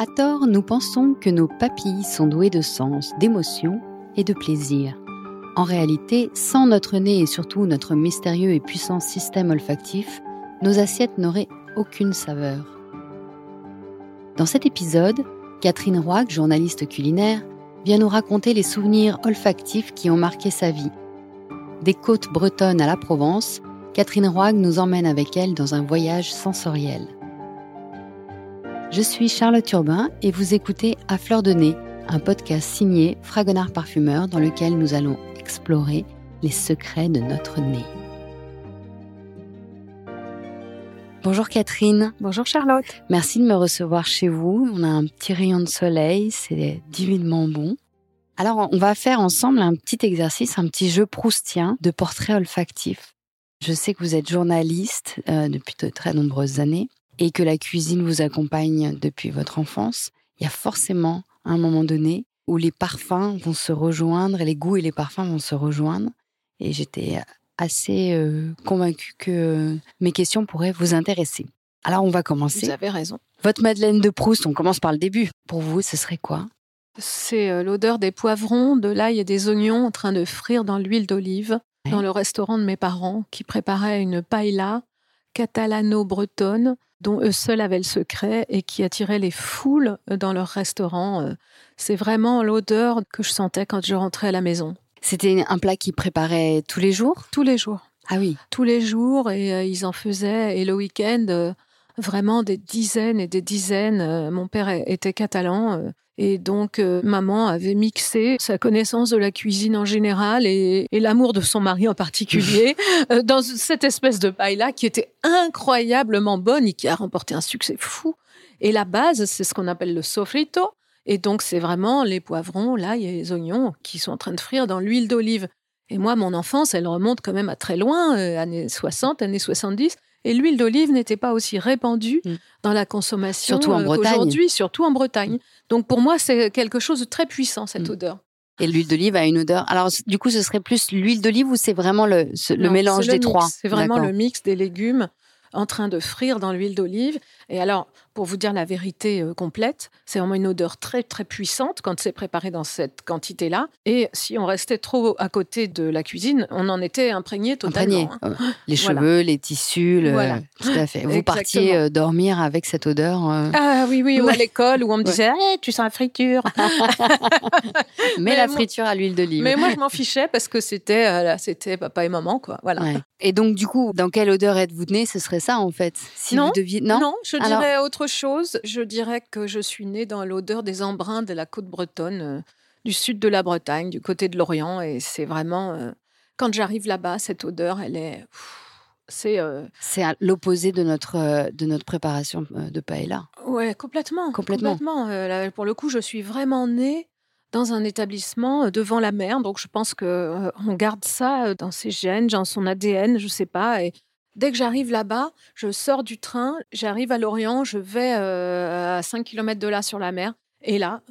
À tort, nous pensons que nos papilles sont douées de sens, d'émotion et de plaisir. En réalité, sans notre nez et surtout notre mystérieux et puissant système olfactif, nos assiettes n'auraient aucune saveur. Dans cet épisode, Catherine Roig, journaliste culinaire, vient nous raconter les souvenirs olfactifs qui ont marqué sa vie. Des côtes bretonnes à la Provence, Catherine Roig nous emmène avec elle dans un voyage sensoriel. Je suis Charlotte Urbain et vous écoutez À fleur de nez, un podcast signé Fragonard Parfumeur dans lequel nous allons explorer les secrets de notre nez. Bonjour Catherine. Bonjour Charlotte. Merci de me recevoir chez vous. On a un petit rayon de soleil, c'est divinement bon. Alors, on va faire ensemble un petit exercice, un petit jeu proustien de portrait olfactif. Je sais que vous êtes journaliste euh, depuis de très nombreuses années et que la cuisine vous accompagne depuis votre enfance. Il y a forcément un moment donné où les parfums vont se rejoindre, et les goûts et les parfums vont se rejoindre. Et j'étais assez euh, convaincue que mes questions pourraient vous intéresser. Alors on va commencer. Vous avez raison. Votre Madeleine de Proust, on commence par le début. Pour vous, ce serait quoi? C'est euh, l'odeur des poivrons, de l'ail et des oignons en train de frire dans l'huile d'olive dans le restaurant de mes parents qui préparaient une paella catalano-bretonne dont eux seuls avaient le secret et qui attirait les foules dans leur restaurant. Euh. C'est vraiment l'odeur que je sentais quand je rentrais à la maison. C'était un plat qu'ils préparaient tous les jours? Tous les jours. Ah oui. Tous les jours et euh, ils en faisaient. Et le week-end, euh, vraiment des dizaines et des dizaines. mon père était catalan. Et donc, maman avait mixé sa connaissance de la cuisine en général et, l'amour de son mari en particulier dans cette espèce de paille-là qui était incroyablement bonne et qui a remporté un succès fou. Et la base, c'est ce qu'on appelle le sofrito. Et donc, c'est vraiment les poivrons, l'ail et les oignons qui sont en train de frire dans l'huile d'olive. Et moi, mon enfance, elle remonte quand même à très loin, années 60, années 70. Et l'huile d'olive n'était pas aussi répandue mm. dans la consommation surtout en euh, Bretagne. surtout en Bretagne. Donc pour moi, c'est quelque chose de très puissant, cette mm. odeur. Et l'huile d'olive a une odeur. Alors, du coup, ce serait plus l'huile d'olive ou c'est vraiment le, le mélange des trois? C'est vraiment le mix des légumes en train de frire dans l'huile d'olive. Et alors, pour vous dire la vérité euh, complète, c'est vraiment une odeur très très puissante quand c'est préparé dans cette quantité-là. Et si on restait trop à côté de la cuisine, on en était imprégné totalement. Hein. Les cheveux, les tissus, tout à fait. Vous partiez euh, dormir avec cette odeur. Euh. Ah oui, oui, ou à l'école où on me disait eh, tu sens la friture. mais, la friture à l'huile d'olive. Mais moi, je m'en fichais parce que c'était c'était papa et maman, quoi. Voilà. Et donc, du coup, dans quelle odeur êtes-vous né? Ce serait ça, en fait. Si non, vous deviez... non, non, je dirais autre chose. Je dirais que je suis née dans l'odeur des embruns de la côte bretonne, euh, du sud de la Bretagne, du côté de l'Orient. Et c'est vraiment. Euh, quand j'arrive là-bas, cette odeur, elle est. C'est euh, c'est l'opposé de notre, de notre préparation de paella. Ouais, complètement. Complètement. complètement. pour le coup, je suis vraiment née dans un établissement devant la mer. Donc, je pense que on garde ça dans ses gènes, dans son ADN, je sais pas. Et Dès que j'arrive là-bas, je sors du train, j'arrive à Lorient, je vais euh, à 5 km de là sur la mer. Et là,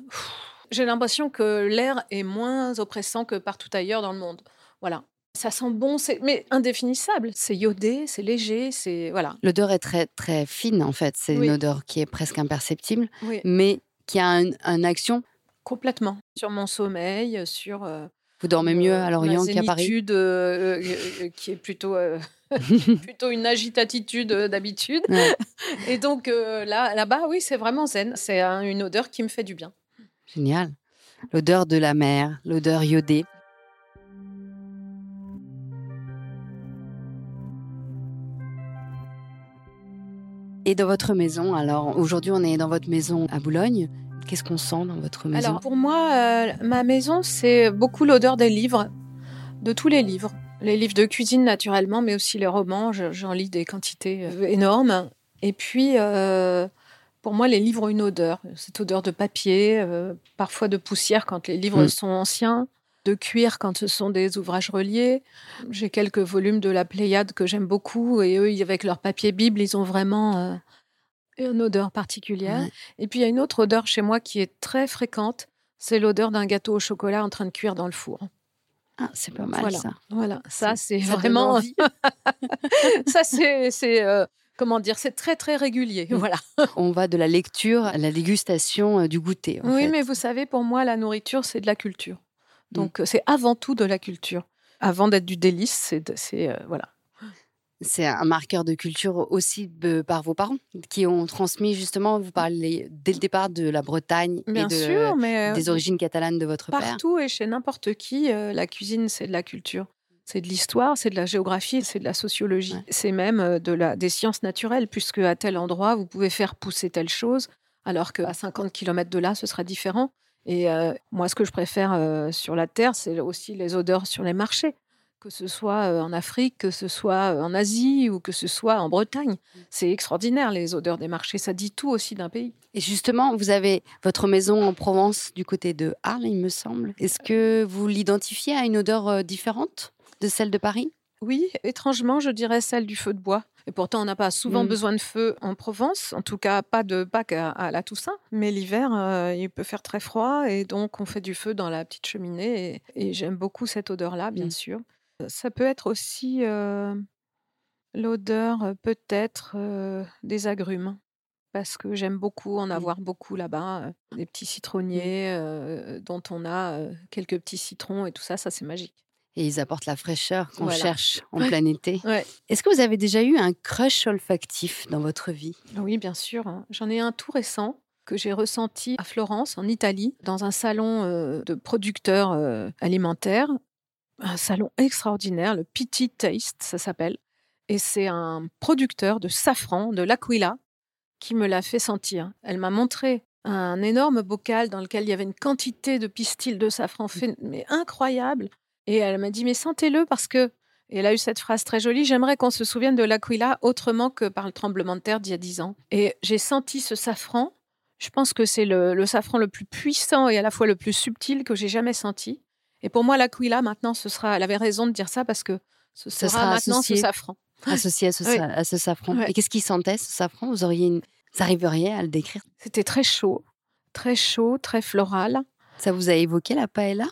j'ai l'impression que l'air est moins oppressant que partout ailleurs dans le monde. Voilà. Ça sent bon, mais indéfinissable. C'est iodé, c'est léger, c'est voilà. L'odeur est très très fine en fait. C'est une odeur qui est presque imperceptible, mais qui a une action complètement sur mon sommeil, sur. Euh, Vous dormez mieux à Lorient qu'à Paris? Euh, qui est plutôt plutôt une agitatitude euh, d'habitude. Et donc euh, là, là-bas, oui, c'est vraiment zen. C'est une odeur qui me fait du bien. Génial. L'odeur de la mer, l'odeur iodée. Et dans votre maison, alors aujourd'hui on est dans votre maison à Boulogne. Qu'est-ce qu'on sent dans votre maison Alors pour moi, euh, ma maison, c'est beaucoup l'odeur des livres, de tous les livres. Les livres de cuisine, naturellement, mais aussi les romans. J'en lis des quantités euh, énormes. Et puis, euh, pour moi, les livres ont une odeur. Cette odeur de papier, euh, parfois de poussière quand les livres mm. sont anciens, de cuir quand ce sont des ouvrages reliés. J'ai quelques volumes de la Pléiade que j'aime beaucoup. Et eux, avec leur papier Bible, ils ont vraiment une odeur particulière. Et puis, il y a une autre odeur chez moi qui est très fréquente. C'est l'odeur d'un gâteau au chocolat en train de cuire dans le four. Ah, c'est pas mal voilà. ça. Voilà, ça c'est vraiment. ça c'est euh, comment dire, c'est très très régulier. Voilà. On va de la lecture à la dégustation euh, du goûter. oui, mais vous savez, pour moi, la nourriture, c'est de la culture. Mm. Donc, c'est avant tout de la culture. Avant d'être du délice, c'est voilà. C'est un marqueur de culture aussi par vos parents qui ont transmis justement, vous parlez dès le départ de la Bretagne et de, mais des origines catalanes de votre père. Partout et chez n'importe qui, la cuisine, c'est de la culture. C'est de l'histoire, c'est de la géographie, c'est de la sociologie. C'est même de la, des sciences naturelles, puisque à tel endroit, vous pouvez faire pousser telle chose, alors qu'à 50 km de là, ce sera différent. Et moi, ce que je préfère sur la terre, c'est aussi les odeurs sur les marchés que ce soit en Afrique, que ce soit en Asie ou que ce soit en Bretagne. Mmh. C'est extraordinaire, les odeurs des marchés. Ça dit tout aussi d'un pays. Et justement, vous avez votre maison en Provence du côté de Arles, il me semble. Est-ce que vous l'identifiez à une odeur différente de celle de Paris? Oui, étrangement, je dirais celle du feu de bois. Et pourtant, on n'a pas souvent mmh. besoin de feu en Provence, en tout cas pas de Pâques à, la Toussaint. Mais l'hiver, il peut faire très froid et donc on fait du feu dans la petite cheminée. Et, j'aime beaucoup cette odeur-là, bien mmh. sûr. Ça peut être aussi l'odeur peut-être des agrumes, parce que j'aime beaucoup en avoir beaucoup là-bas, des petits citronniers dont on a quelques petits citrons et tout ça, ça c'est magique. Et ils apportent la fraîcheur qu'on cherche en plein été. Est-ce que vous avez déjà eu un crush olfactif dans votre vie? Oui, bien sûr. Hein. J'en ai un tout récent que j'ai ressenti à Florence, en Italie, dans un salon de producteurs alimentaires un salon extraordinaire, le Petit Taste, ça s'appelle. Et c'est un producteur de safran de l'Aquila qui me l'a fait sentir. Elle m'a montré un énorme bocal dans lequel il y avait une quantité de pistils de safran fait, mais incroyable. Et elle m'a dit, mais sentez-le parce que, et elle a eu cette phrase très jolie, j'aimerais qu'on se souvienne de l'Aquila autrement que par le tremblement de terre d'il y a dix ans. Et j'ai senti ce safran. Je pense que c'est le, le, safran le plus puissant et à la fois le plus subtil que j'ai jamais senti. Et pour moi, l'aquila, maintenant, ce sera. Elle avait raison de dire ça parce que ce sera, maintenant ce safran. Associé à ce, safran. Et qu'est-ce qui sentait, ce safran? Vous auriez une... Vous arriveriez à le décrire? C'était très chaud, très chaud, très floral. Ça vous a évoqué la paella?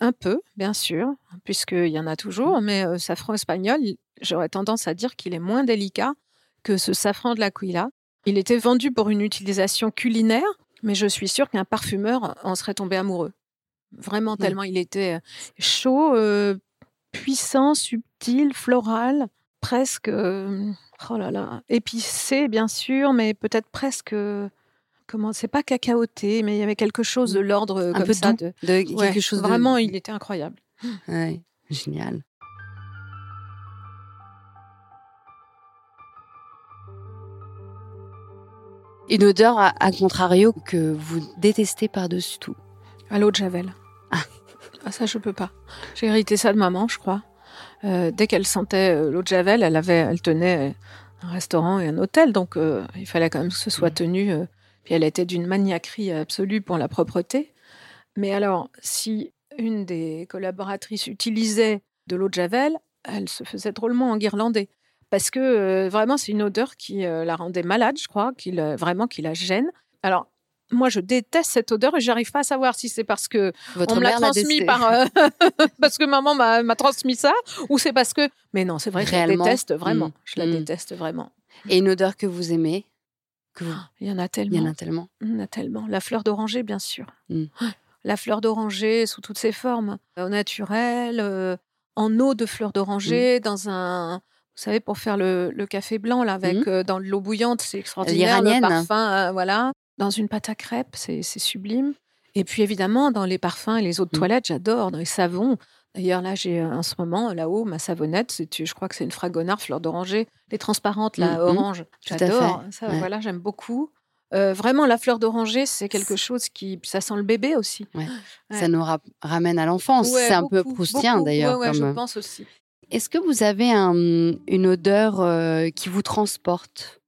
Un peu, bien sûr, puisqu'il y en a toujours, mais euh, safran espagnol, j'aurais tendance à dire qu'il est moins délicat que ce safran de l'aquila. Il était vendu pour une utilisation culinaire, mais je suis sûre qu'un parfumeur en serait tombé amoureux. Vraiment, tellement il était chaud, puissant, subtil, floral, presque, oh là là, épicé, bien sûr, mais peut-être presque comment c'est pas cacaoté, mais il y avait quelque chose de mmh. l'ordre comme ça, de, quelque chose. Vraiment, il était incroyable. Ouais, génial. Une odeur, à, à contrario, que vous détestez par-dessus tout. À l'eau de Javel. Ah, ça, je peux pas. J'ai hérité ça de maman, je crois. Euh, dès qu'elle sentait euh, l'eau de Javel, elle avait, elle tenait un restaurant et un hôtel, donc euh, il fallait quand même que ce soit mmh. tenu. puis elle était d'une maniaquerie absolue pour la propreté. Mais alors, si une des collaboratrices utilisait de l'eau de Javel, elle se faisait drôlement enguirlander. Parce que vraiment, c'est une odeur qui la rendait malade, je crois, qui vraiment qui la gêne. Alors, moi, je déteste cette odeur et j'arrive pas à savoir si c'est parce que Votre on me l'a transmis par euh, parce que maman m'a transmis ça ou c'est parce que. Mais non, c'est vrai, je la déteste vraiment. Mmh. Je la mmh. déteste vraiment. Et une odeur que vous aimez? Que Il y en a tellement. Il y en a tellement. Il y en a tellement. La fleur d'oranger, bien sûr. Mmh. La fleur d'oranger sous toutes ses formes, au naturel, euh, en eau de fleur d'oranger, dans un vous savez, pour faire le, le café blanc là, avec euh, dans l'eau bouillante, c'est extraordinaire. Le parfum, voilà. Dans une pâte à crêpes, c'est sublime. Et puis évidemment, dans les parfums et les eaux de mmh. toilette, j'adore. Dans les savons. D'ailleurs, là, j'ai en ce moment, là-haut, ma savonnette, je crois que c'est une fragonard fleur d'oranger, les transparentes, là, mmh, mmh. orange. J'adore. Ça, voilà, j'aime beaucoup. Euh, vraiment, la fleur d'oranger, c'est quelque chose qui. Ça sent le bébé aussi. Ça nous ramène à l'enfance. c'est un peu proustien, d'ailleurs. Oui, je pense aussi. Est-ce que vous avez une odeur euh, qui vous transporte?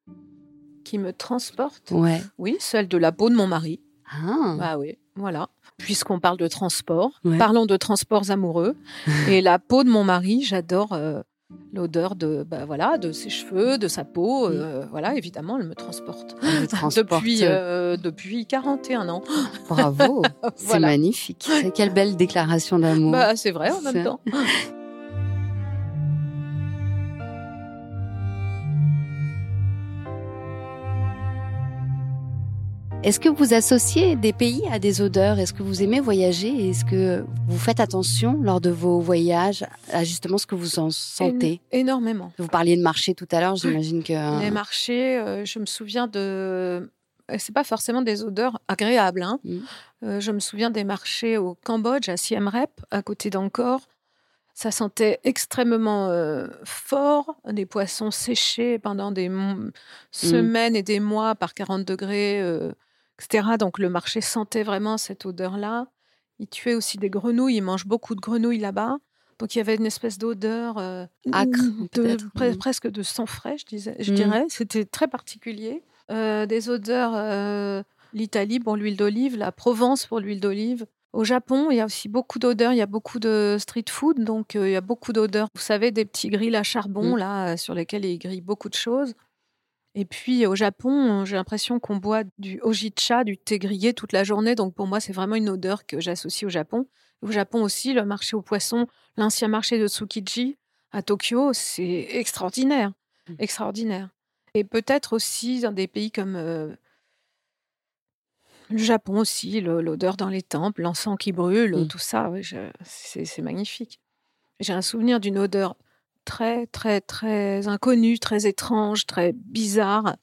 Qui me transporte. Ouais. Oui, celle de la peau de mon mari. Ah. Bah oui, voilà. Puisqu'on parle de transport, parlons de transports amoureux. et la peau de mon mari, j'adore euh, l'odeur de, bah, voilà, de ses cheveux, de sa peau. Euh, voilà, évidemment, elle me transporte. depuis, euh, depuis 41 ans. Bravo, c'est magnifique. Quelle belle déclaration d'amour. Bah, c'est vrai en même temps. Est-ce que vous associez des pays à des odeurs? Est-ce que vous aimez voyager? Est-ce que vous faites attention lors de vos voyages à justement ce que vous en sentez? Énormément. Vous parliez de marché tout à l'heure, j'imagine que... Les marchés, euh, je me souviens de... C'est pas forcément des odeurs agréables. Hein. Mmh. Euh, je me souviens des marchés au Cambodge, à Siem Reap, à côté d'Angkor. Ça sentait extrêmement euh, fort, des poissons séchés pendant des mmh. semaines et des mois par 40 degrés, etc. Donc le marché sentait vraiment cette odeur-là. Ils tuaient aussi des grenouilles, ils mangent beaucoup de grenouilles là-bas. Donc il y avait une espèce d'odeur acre, de, mmh. presque de sang frais, je, disais, je dirais. C'était très particulier. des odeurs l'Italie pour l'huile d'olive, la Provence pour l'huile d'olive. Au Japon, il y a aussi beaucoup d'odeurs, il y a beaucoup de street food, donc euh, il y a beaucoup d'odeurs. Vous savez, des petits grilles à charbon, mmh. là, euh, sur lesquels ils grillent beaucoup de choses. Et puis au Japon, j'ai l'impression qu'on boit du ojicha, du thé grillé toute la journée. Donc pour moi, c'est vraiment une odeur que j'associe au Japon. Au Japon aussi, le marché aux poissons, l'ancien marché de Tsukiji à Tokyo, c'est extraordinaire. Mmh. Extraordinaire. Et peut-être aussi dans des pays comme euh, le Japon aussi, l'odeur dans les temples, l'encens qui brûle, mmh. tout ça, c'est magnifique. J'ai un souvenir d'une odeur très, très, très inconnue, très étrange, très bizarre.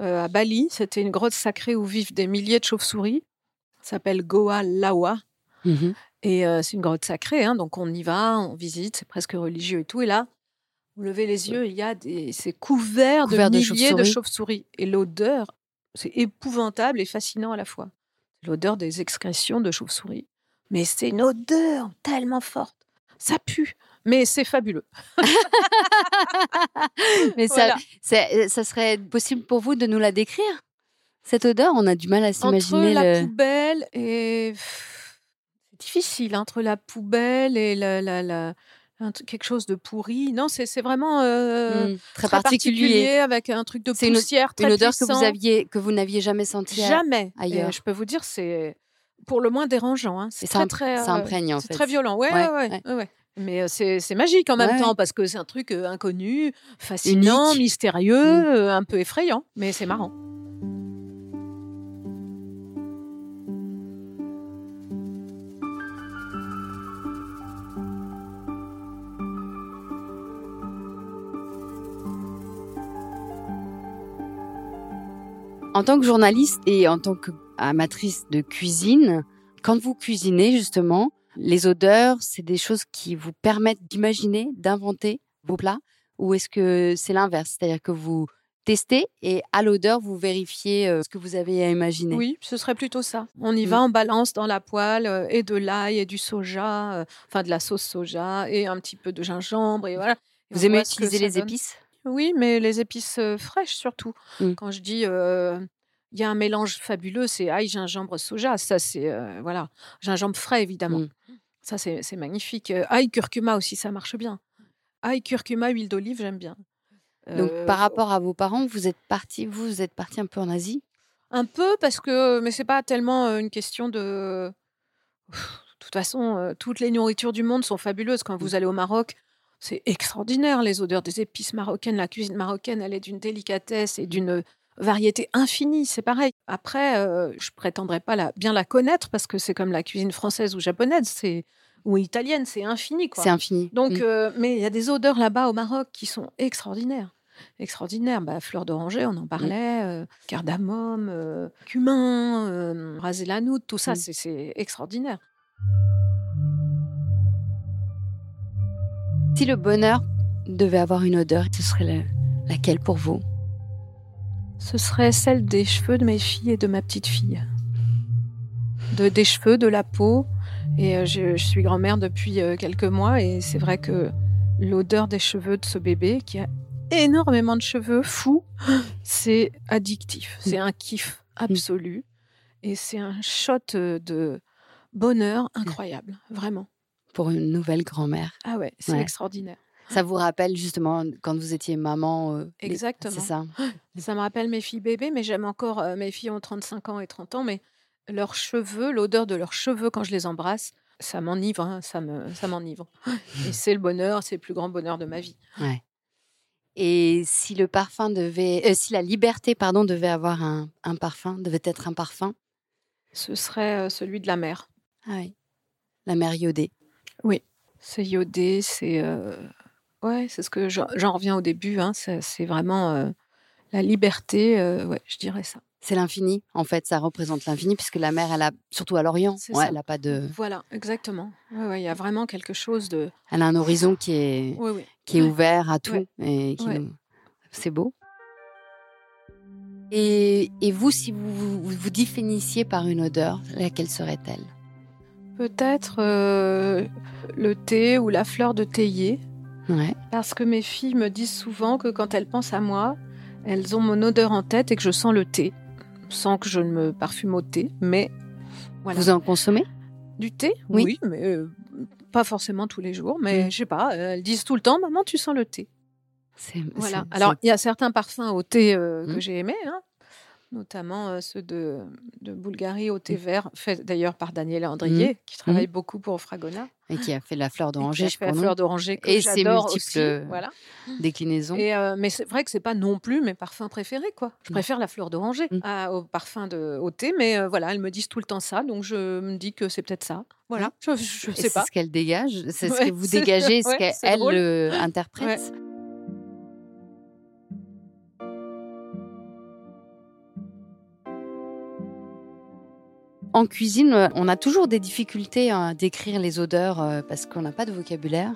Euh, à Bali, c'était une grotte sacrée où vivent des milliers de chauves-souris. Ça s'appelle Goa Lawa. Mmh et euh, c'est une grotte sacrée, hein, donc on y va, on visite, c'est presque religieux et tout. Et là, vous levez les yeux, il y a des, c'est couvert, de milliers de chauves-souris. et l'odeur c'est épouvantable et fascinant à la fois. L'odeur des excrétions de chauve-souris. Mais c'est une odeur tellement forte. Ça pue, mais c'est fabuleux. mais ça, ça serait possible pour vous de nous la décrire Cette odeur, on a du mal à s'imaginer. Entre la poubelle et... C'est difficile, entre la poubelle et la, la quelque chose de pourri. Non, c'est vraiment euh, mmh, très, particulier. avec un truc de poussière une, une odeur que vous aviez que vous n'aviez jamais sentie jamais ailleurs. je peux vous dire, c'est pour le moins dérangeant. Hein. C'est très très. En fait. Très violent. Ouais, ouais, ouais. Mais c'est magique en même temps parce que c'est un truc inconnu, fascinant, mystérieux, mmh. un peu effrayant, mais c'est marrant. En tant que journaliste et en tant qu'amatrice de cuisine, quand vous cuisinez justement, les odeurs, c'est des choses qui vous permettent d'imaginer, d'inventer vos plats ou est-ce que c'est l'inverse, c'est-à-dire que vous testez et à l'odeur, vous vérifiez euh, ce que vous avez à imaginer. Oui, ce serait plutôt ça. On y mm. va, en balance dans la poêle euh, et de l'ail et du soja, euh, enfin de la sauce soja et un petit peu de gingembre et voilà. vous aimez utiliser les épices? Oui, mais les épices fraîches surtout. Mmh. Quand je dis il y a un mélange fabuleux, c'est ail, gingembre, soja. Ça, c'est voilà, gingembre frais évidemment. Mmh. Ça, c'est magnifique. ail, curcuma aussi, ça marche bien. Ail, curcuma, huile d'olive, j'aime bien. Donc, par rapport à vos parents, vous êtes parti, vous, vous êtes parti un peu en Asie? Un peu parce que, mais c'est pas tellement une question de. De toute façon, toutes les nourritures du monde sont fabuleuses. Quand mmh. vous allez au Maroc, c'est extraordinaire, les odeurs des épices marocaines. La cuisine marocaine, elle est d'une délicatesse et d'une variété infinie. C'est pareil. Après, euh, je prétendrai pas la, bien la connaître parce que c'est comme la cuisine française ou japonaise, c'est ou italienne, c'est infini. C'est infini. Donc, mm. euh, mais il y a des odeurs là-bas au Maroc qui sont extraordinaires. Extraordinaires. Bah, fleur d'oranger, on en mm. parlait, euh, cardamome, cumin, rasé la tout ça, mm. c'est extraordinaire. Si le bonheur devait avoir une odeur, ce serait laquelle pour vous? Ce serait celle des cheveux de mes filles et de ma petite fille. De, des cheveux, de la peau. Et euh, je, suis grand-mère depuis euh, quelques mois et c'est vrai que l'odeur des cheveux de ce bébé, qui a énormément de cheveux fous, c'est addictif. C'est un kiff absolu. Et c'est un shot de bonheur incroyable, vraiment pour une nouvelle grand-mère. Ah ouais, c'est extraordinaire. Ça vous rappelle justement quand vous étiez maman euh, Exactement. C'est ça. Ça me rappelle mes filles bébés, mais j'aime encore. Euh, mes filles ont 35 ans et 30 ans, mais leurs cheveux, l'odeur de leurs cheveux quand je les embrasse, ça m'enivre, hein, ça me, ça m'enivre. et c'est le bonheur, c'est le plus grand bonheur de ma vie. Ouais. Et si le parfum devait, euh, si la liberté, pardon, devait avoir un, un parfum, devait être un parfum, Ce serait celui de la mer. ah oui, la mer iodée. Oui, c'est iodé, c'est euh, ouais, c'est ce que j'en j'en reviens au début. Hein, c'est c'est vraiment euh, la liberté. euh, ouais, je dirais ça. C'est l'infini, en fait, ça représente l'infini, puisque la mer, elle a, surtout à l'Orient, C'est ouais, ça. elle a pas de, Voilà, exactement. Ouais, ouais, il y a vraiment quelque chose de. elle a un horizon qui est, Oui, oui. qui est Ouais. ouvert à tout, Ouais. et qui Ouais. nous- c'est beau. Et, et vous, si vous, vous vous définissiez par une odeur, laquelle serait-elle? Peut-être euh, le thé ou la fleur de théier, Ouais. parce que mes filles me disent souvent que quand elles pensent à moi, elles ont mon odeur en tête et que je sens le thé, sans que je ne me parfume au thé. Mais voilà. Vous en consommez? Du thé? Oui. mais euh, pas forcément tous les jours. Mais Mm. je sais pas, euh, elles disent tout le temps, maman, tu sens le thé. C'est- Voilà. Alors, il y a certains parfums au thé euh, que Mm. j'ai aimés, hein, notamment euh, ceux de, de Bulgarie au thé vert, fait d'ailleurs par Daniel Andrier, qui travaille beaucoup pour Fragona. et qui a fait la fleur d'oranger la fleur d'oranger que Et ses multiples aussi. Voilà. déclinaisons. Et, euh, mais c'est vrai que c'est pas non plus mes parfums préférés, quoi. Je préfère la fleur d'oranger au parfum de, au thé, mais euh, voilà, elles me disent tout le temps ça, donc je me dis que c'est peut-être ça. Voilà, je, sais c'est pas. ce qu'elle dégage, c'est ce que vous c'est- dégagez, ce ouais, qu'elle c'est elle, En cuisine, euh, on a toujours des difficultés à décrire les odeurs euh, parce qu'on n'a pas de vocabulaire.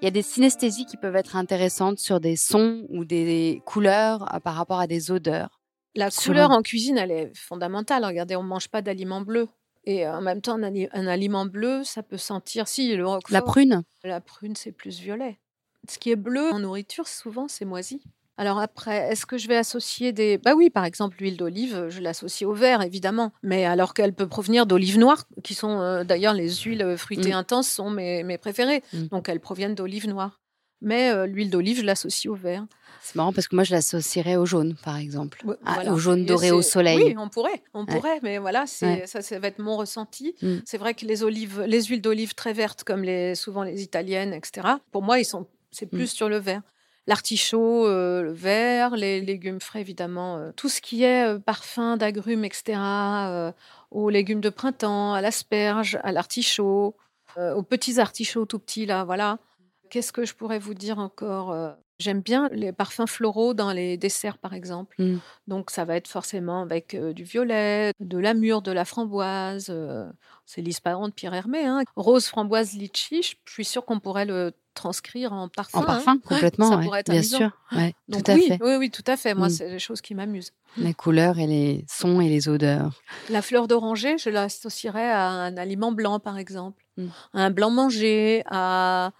Il y a des synesthésies qui peuvent être intéressantes sur des sons ou des couleurs euh, par rapport à des odeurs. La couleur en cuisine, elle est fondamentale. Regardez, on ne mange pas d'aliments bleus. Et en même temps, un aliment bleu, ça peut sentir. Si, le roquefort, La prune, la prune, c'est plus violet. Ce qui est bleu en nourriture, souvent, c'est moisi. Alors après, est-ce que je vais associer des... Bah oui, par exemple, l'huile d'olive, je l'associe au vert, évidemment. Mais alors qu'elle peut provenir d'olives noires, qui sont euh, d'ailleurs les huiles fruitées Mm. intenses, sont mes, mes préférées. Mm. Donc elles proviennent d'olives noires. Mais euh, l'huile d'olive, je l'associe au vert. c'est marrant parce que moi je l'associerais au jaune par exemple. Ouais, Ah, voilà. Au jaune doré au soleil. Oui, on pourrait, on Ouais. pourrait, mais voilà, Ouais. ça, ça va être mon ressenti. Mm. C'est vrai que les olives, les huiles d'olive très vertes, comme les souvent les italiennes, etc. Pour moi, ils sont, c'est Mm. plus sur le vert. L'artichaut, euh, le vert, les légumes frais évidemment, euh, tout ce qui est euh, parfum d'agrumes, etc. euh, aux légumes de printemps, à l'asperge, à l'artichaut, aux petits artichauts tout petits là, voilà. Qu'est-ce que je pourrais vous dire encore J'aime bien les parfums floraux dans les desserts, par exemple. Mm. Donc, ça va être forcément avec euh, du violet, de la mûre, de la framboise. euh, c'est l'isparon de Pierre Hermé. Hein. Rose, framboise, litchi. Je suis sûre qu'on pourrait le transcrire en parfum. En hein. parfum, complètement, ça ouais, pourrait être bien amusant. sûr. Ouais, Donc, tout à oui, fait. oui, oui, tout à fait. Moi, Mm. c'est des choses qui m'amusent. Les couleurs et les sons et les odeurs. La fleur d'oranger, je l'associerais à un aliment blanc, par exemple. Mm. Un blanc mangé, à.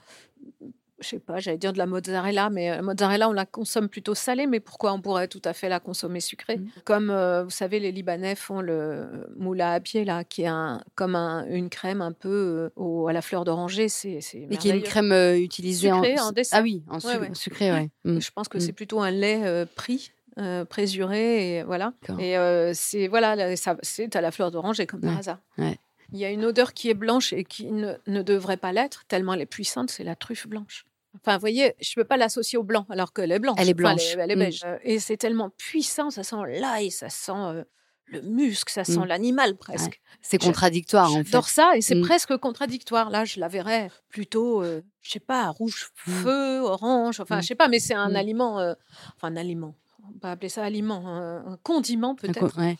Je sais pas, j'allais dire de la mozzarella, mais la mozzarella, on la consomme plutôt salée, mais pourquoi on pourrait tout à fait la consommer sucrée? Mm. Comme, euh, vous savez, les Libanais font le moula à pied, là, qui est un, comme un- une crème un peu euh, au- à la fleur d'oranger. C'est c'est Mais qui est une crème euh, utilisée Sucrée, en... en dessert. Ah oui, en su- Ouais, ouais. sucré, ouais. Mm. Je pense que Mm. c'est plutôt un lait euh, pris. euh, présuré et voilà D'accord. et euh, c'est voilà là, ça- c'est à la fleur d'oranger comme par hasard il y a une odeur qui est blanche et qui ne, ne devrait pas l'être, tellement elle est puissante, c'est la truffe blanche. Enfin, vous voyez, je ne peux pas l'associer au blanc, alors qu'elle est blanche. Elle est Enfin, blanche. elle, est, elle est Mm. beige. Euh, Et c'est tellement puissant, ça sent l'ail, ça sent euh, le muscle, ça sent Mm. l'animal presque. C'est contradictoire, en fait. J'adore ça, et c'est Mm. presque contradictoire. Là, je la verrais plutôt, euh, je sais pas, rouge feu, orange, enfin, je sais pas, mais c'est un aliment, euh, enfin, un aliment. On peut appeler ça aliment, un, un condiment Un peut-être co- ouais.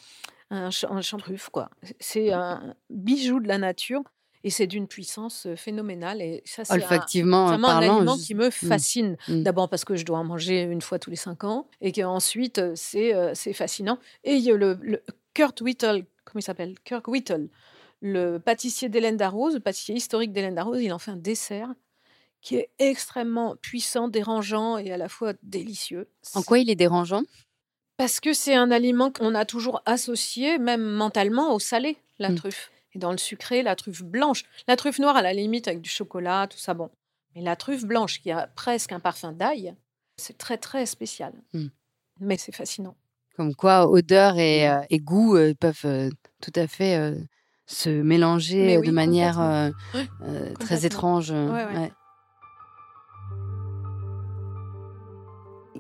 un, ch- un quoi. C'est un bijou de la nature et c'est d'une puissance phénoménale. Et ça, c'est Olfactivement vraiment un parlant. aliment je- qui me fascine. Mm. D'abord parce que je dois en manger une fois tous les cinq ans et qu'ensuite, c'est c'est fascinant. Et il y a le, le Kurt Whittle, comment il s'appelle? Kirk Whittle, le pâtissier d'Hélène Darroze, le pâtissier historique d'Hélène Darroze, il en fait un dessert qui est extrêmement puissant, dérangeant et à la fois délicieux. En quoi il est dérangeant? Parce que c'est un aliment qu'on a toujours associé, même mentalement, au salé, la Mm. truffe. Et dans le sucré, la truffe blanche. La truffe noire, à la limite, avec du chocolat, tout ça, bon. Mais la truffe blanche, qui a presque un parfum d'ail, c'est très, très spécial. Mm. Mais c'est fascinant. Comme quoi, odeur et, euh, et goût euh, peuvent euh, tout à fait se mélanger oui, de manière très étrange. Ouais, ouais. ouais.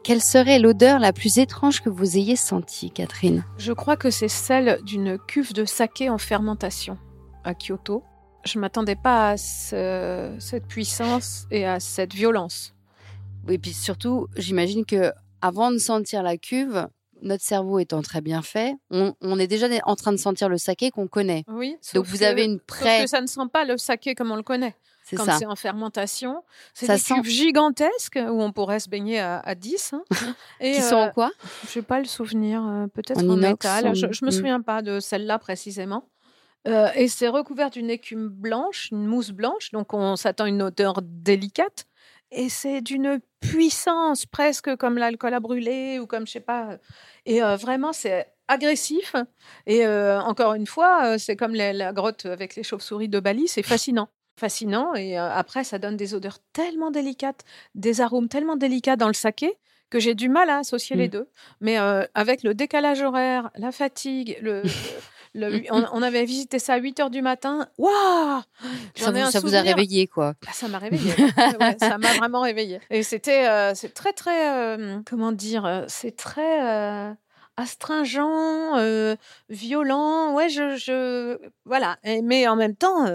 Quelle serait l'odeur la plus étrange que vous ayez sentie, Catherine? Je crois que c'est celle d'une cuve de saké en fermentation à Kyoto. Je m'attendais pas à cette puissance et à cette violence. Oui, puis surtout, j'imagine que avant de sentir la cuve, notre cerveau étant très bien fait, on, est déjà en train de sentir le saké qu'on connaît. Oui. Donc vous avez une pré. que ça ne sent pas le saké comme on le connaît. C'est Quand c'est en fermentation, c'est des sent... cuves gigantesques où on pourrait se baigner à, 10. Hein. Et, Qui sont en euh, quoi? Je n'ai pas le souvenir. Euh, peut-être en, métal. Je, ne me mm. souviens pas de celle-là précisément. Euh, et c'est recouvert d'une écume blanche, une mousse blanche, donc on s'attend à une odeur délicate. Et c'est d'une puissance presque comme l'alcool à brûler ou comme je sais pas. Et euh, vraiment, c'est agressif. Et euh, encore une fois, c'est comme la grotte avec les chauves-souris de Bali, c'est fascinant. Fascinant. Et après, ça donne des odeurs tellement délicates, des arômes tellement délicats dans le saké que j'ai du mal à associer les mmh. deux. Mais avec le décalage horaire, la fatigue, le, on, avait visité ça à 8 heures du matin. Waouh Ça, vous, a réveillé, quoi. Bah, ça m'a réveillé. ça m'a vraiment réveillé. Et c'était euh, c'est très, très. Euh, comment dire C'est très astringent, violent. Ouais, je, je voilà. mais en même temps,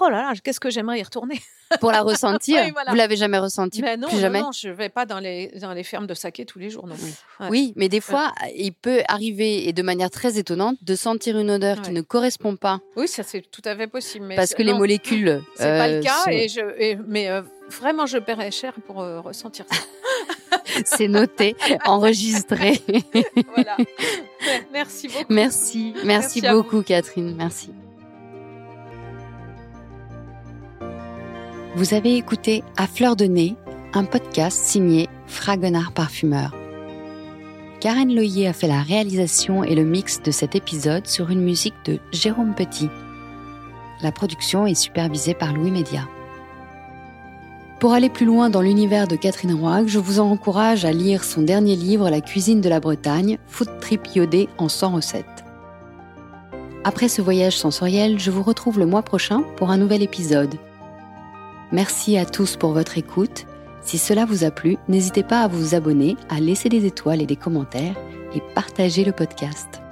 oh là là, qu'est-ce que j'aimerais y retourner? Pour la ressentir? Vous l'avez jamais ressenti mais non, plus jamais? Non, je vais pas dans les dans les fermes de saké tous les jours non Oui, mais des fois, il peut arriver et de manière très étonnante de sentir une odeur qui ne correspond pas. Oui, ça c'est tout à fait possible. Parce que les molécules. C'est pas le euh, cas et je mais euh, vraiment je paierais cher pour euh, ressentir ça. c'est noté, enregistré. voilà. Merci beaucoup. Merci, merci, beaucoup Catherine, merci. Vous avez écouté À fleur de nez, un podcast signé Fragonard Parfumeur. Karen Loyer a fait la réalisation et le mix de cet épisode sur une musique de Jérôme Petit. La production est supervisée par Louis Média. Pour aller plus loin dans l'univers de Catherine Roig, je vous encourage à lire son dernier livre La cuisine de la Bretagne, Food Trip iodé en 100 recettes. Après ce voyage sensoriel, je vous retrouve le mois prochain pour un nouvel épisode. Merci à tous pour votre écoute. Si cela vous a plu, n'hésitez pas à vous abonner, à laisser des étoiles et des commentaires et partager le podcast.